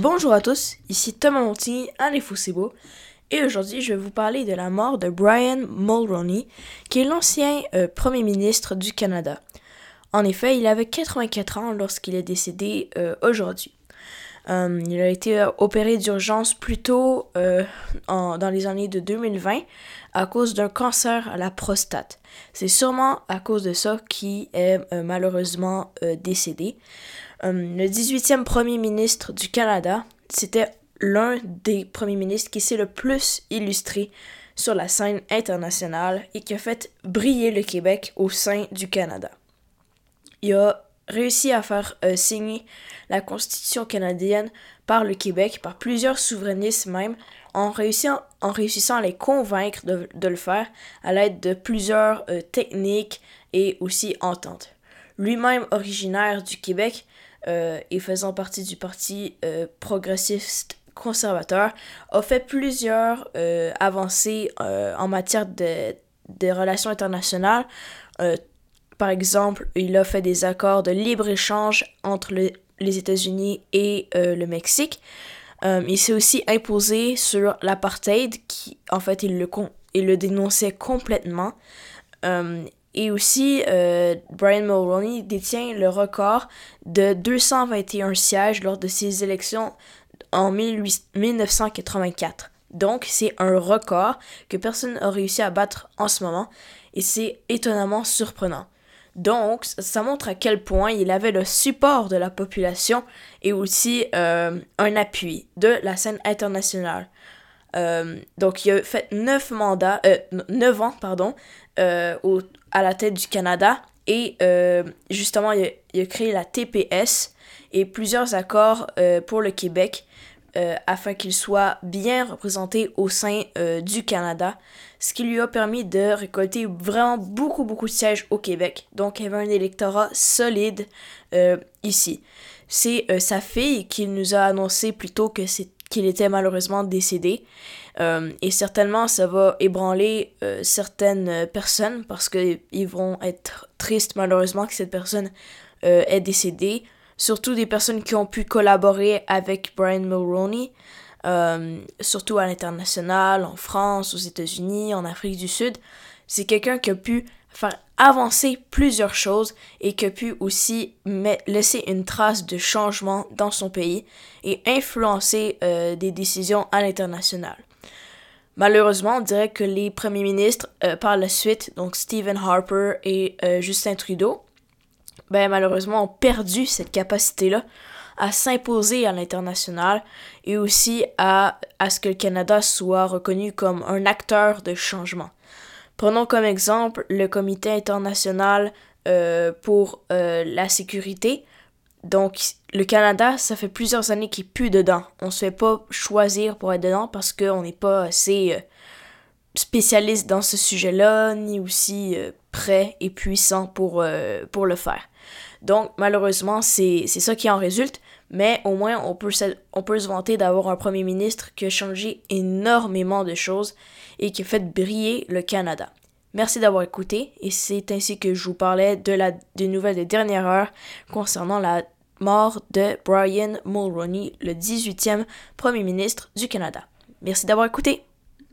Bonjour à tous, ici Thomas Monti, à beau. et aujourd'hui je vais vous parler de la mort de Brian Mulroney, qui est l'ancien euh, Premier ministre du Canada. En effet, il avait 84 ans lorsqu'il est décédé euh, aujourd'hui. Euh, il a été opéré d'urgence plus tôt dans les années de 2020 à cause d'un cancer à la prostate. C'est sûrement à cause de ça qu'il est malheureusement décédé. Euh, le 18e premier ministre du Canada, c'était l'un des premiers ministres qui s'est le plus illustré sur la scène internationale et qui a fait briller le Québec au sein du Canada. Il a réussi à faire euh, signer la Constitution canadienne par le Québec, par plusieurs souverainistes même, en réussissant, à les convaincre de, le faire à l'aide de plusieurs euh, techniques et aussi ententes. Lui-même originaire du Québec, et faisant partie du Parti euh, progressiste conservateur, a fait plusieurs euh, avancées en matière de, relations internationales. par exemple, il a fait des accords de libre-échange entre les États-Unis et le Mexique. il s'est aussi imposé sur l'apartheid, qui en fait il le, il le dénonçait complètement. Et aussi, euh, Brian Mulroney détient le record de 221 sièges lors de ses élections en 1984. Donc, c'est un record que personne n'a réussi à battre en ce moment et c'est étonnamment surprenant. Donc, ça montre à quel point il avait le support de la population et aussi euh, un appui de la scène internationale. Euh, donc, il a fait 9 mandats, 9 ans, pardon, au, à la tête du Canada et euh, justement il a, créé la TPS et plusieurs accords euh, pour le Québec euh, afin qu'il soit bien représenté au sein du Canada, ce qui lui a permis de récolter vraiment beaucoup beaucoup de sièges au Québec. Donc il y avait un électorat solide ici. C'est sa fille qui nous a annoncé plutôt que c'est qu'il était malheureusement décédé. Euh, et certainement, ça va ébranler euh, certaines personnes parce qu'ils vont être tristes malheureusement que cette personne euh, est décédée. Surtout des personnes qui ont pu collaborer avec Brian Mulroney, surtout à l'international, en France, aux États-Unis, en Afrique du Sud. C'est quelqu'un qui a pu faire avancer plusieurs choses et qui a pu aussi laisser une trace de changement dans son pays et influencer des décisions à l'international. Malheureusement, on dirait que les premiers ministres euh, par la suite, donc Stephen Harper et euh, Justin Trudeau, ben malheureusement ont perdu cette capacité-là à s'imposer à l'international et aussi à ce que le Canada soit reconnu comme un acteur de changement. Prenons comme exemple le Comité international euh, pour la sécurité, donc, le Canada, ça fait plusieurs années qu'il pue dedans. On se fait pas choisir pour être dedans parce qu'on n'est pas assez euh, spécialiste dans ce sujet-là, ni aussi euh, prêt et puissant pour, euh, pour le faire. Donc, malheureusement, c'est ça qui en résulte, mais au moins, on peut, se vanter d'avoir un premier ministre qui a changé énormément de choses et qui a fait briller le Canada. Merci d'avoir écouté et c'est ainsi que je vous parlais de la des nouvelles des dernières heures concernant la mort de Brian Mulroney, le 18e Premier ministre du Canada. Merci d'avoir écouté.